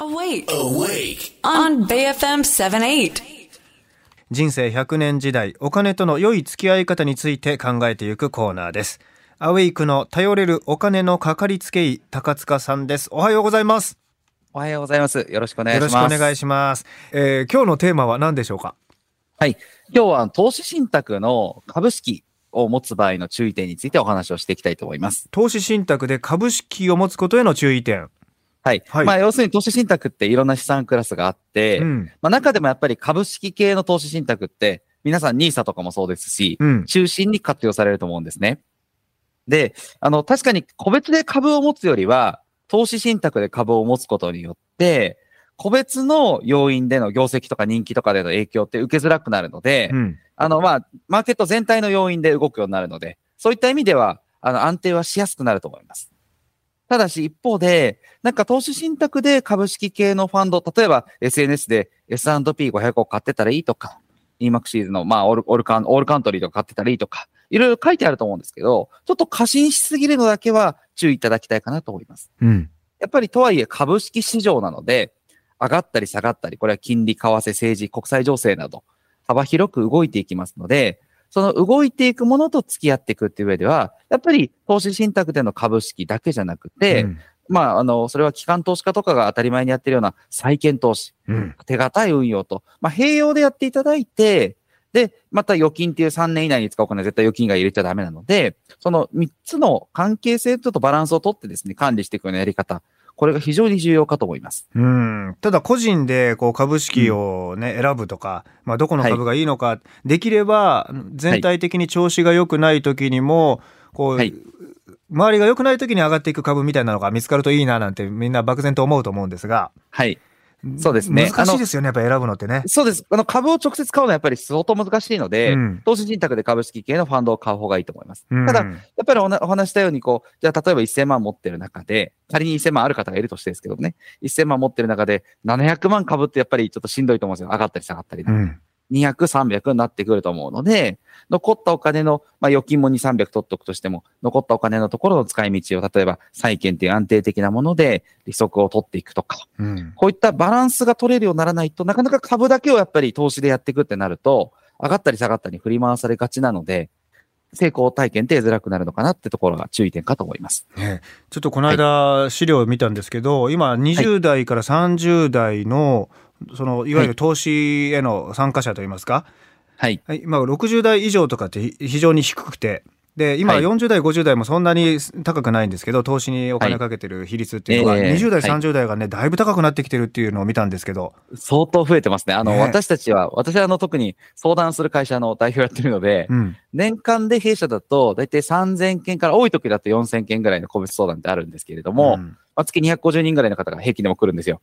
Awake. Awake. On BFM 78. 人生100年時代お金との良い付き合い方について考えていくコーナーですアウェイクの頼れるお金のかかりつけ医高塚さんですおはようございますおはようございます。よろしくお願いよろします。しくお願いします、えー今日のテーマは何でしょうか？はい。今日は投資信託の株式を持つ場合の注意点についてお話をしていきたいと思います。投資信託で株式を持つことへの注意点はい。はいまあ、要するに投資信託っていろんな資産クラスがあって、うんまあ、中でもやっぱり株式系の投資信託って、皆さん NISA とかもそうですし、うん中心に活用されると思うんですね。で、あの、確かに個別で株を持つよりは、投資信託で株を持つことによって、個別の要因での業績とか人気とかでの影響って受けづらくなるので、うんあの、まあ、マーケット全体の要因で動くようになるので、そういった意味では、あの、安定はしやすくなると思います。ただし、一方で、なんか投資信託で株式系のファンド、例えば SNS で S&P500 を買ってたらいいとか、EMAX シーズの、まあ、オール、オールカン、オールカントリーとか買ってたらいいとか、いろいろ書いてあると思うんですけど、ちょっと過信しすぎるのだけは注意いただきたいかなと思います。うんやっぱりとはいえ株式市場なので、上がったり下がったり、これは金利、為替、政治、国際情勢など、幅広く動いていきますので、その動いていくものと付き合っていくっていう上では、やっぱり投資信託での株式だけじゃなくて、うん。まあ、あの、それは機関投資家とかが当たり前にやってるような債券投資、うん。手堅い運用と、まあ、併用でやっていただいて、で、また預金っていう3年以内に使うお金は絶対預金が入れちゃダメなので、その3つの関係性とちょっとバランスをとってですね、管理していくようなやり方、これが非常に重要かと思います。うんただ個人でこう株式をね、選ぶとか、まあ、どこの株がいいのか、できれば全体的に調子が良くない時にもこう、はい周りが良くない時に上がっていく株みたいなのが見つかるといいななんてみんな漠然と思うと思うんですがはい。そうですね難しいですよねやっぱ選ぶのってね。そうです。あの、株を直接買うのはやっぱり相当難しいので、うん投資信託で株式系のファンドを買う方がいいと思います。うんただ、やっぱりおなお話ししたように、こう、じゃあ例えば1000万持ってる中で、仮に1000万ある方がいるとしてですけどね、1000万持ってる中で、700万株ってやっぱりちょっとしんどいと思うんですよ。上がったり下がったり。うん200、300になってくると思うので、残ったお金の、まあ預金も2、300取っておくとしても、残ったお金のところの使い道を、例えば債券っていう安定的なもので利息を取っていくとか、うんこういったバランスが取れるようにならないとなかなか株だけをやっぱり投資でやっていくってなると、上がったり下がったり振り回されがちなので、成功体験って得づらくなるのかなってところが注意点かと思います。ねちょっとこの間資料を見たんですけど、今20代から30代のそのいわゆる投資への参加者といいますか、はい。はい、今60代以上とかってひ非常に低くて。で今はい。40代50代もそんなに高くないんですけど投資にお金かけてる比率っていうのが、ええ20代はい。30代がねだいぶ高くなってきてるっていうのを見たんですけど、相当増えてますね。あの、ね私たちは、私はあの特に相談する会社の代表やってるので、うん。年間で弊社だと、だいたい3000件から多い時だと4000件ぐらいの個別相談ってあるんですけれども、うん。まあ、月250人ぐらいの方が平均でも来るんですよ。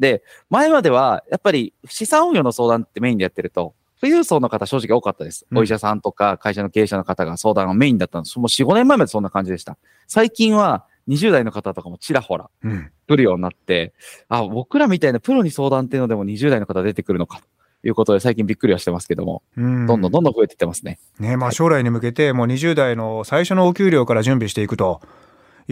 で、前までは、やっぱり資産運用の相談ってメインでやってると、富裕層の方正直多かったです。うんお医者さんとか会社の経営者の方が相談がメインだったんです。もう4、5年前までそんな感じでした。最近は20代の方とかもちらほらうん来るようになって、あ、僕らみたいなプロに相談っていうのでも20代の方出てくるのかということで最近びっくりはしてますけども、うんどんどんどんどん増えていってますね。ねまあ、将来に向けてもう20代の最初のお給料から準備していくと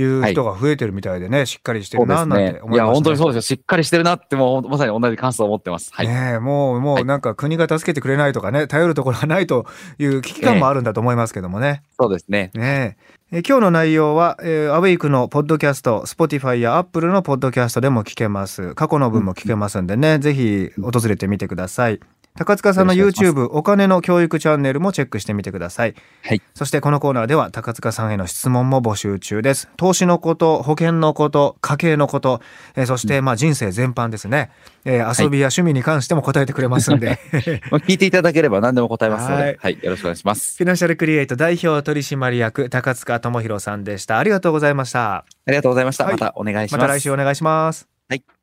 いう人が増えてるみたいでね、しっかりしてるななんて思います、ね、いや、本当にそうですよ。しっかりしてるなって、もうまさに同じ感想を持ってます。はい。ねえもうもはいうなんか国が助けてくれないとかね頼るところがないという危機感もあるんだと思いますけどもね。そうですね。ねええ今日の内容は、えーアウェイクのポッドキャスト Spotify や Apple のポッドキャストでも聞けます過去の分も聞けますんでね、ぜひ訪れてみてください高塚さんの YouTube お金の教育チャンネルもチェックしてみてください。はい。そしてこのコーナーでは高塚さんへの質問も募集中です。投資のこと保険のこと家計のこと、えーそしてまあ人生全般ですね、えー遊びや趣味に関しても答えてくれますんで、まあ、聞いていただければ何でも答えますので、ははいい、よろしくお願いします。フィナンシャルクリエイト代表取締役高塚智博さんでした。ありがとうございました。ありがとうございました。はい。またお願いします。また来週お願いします。はい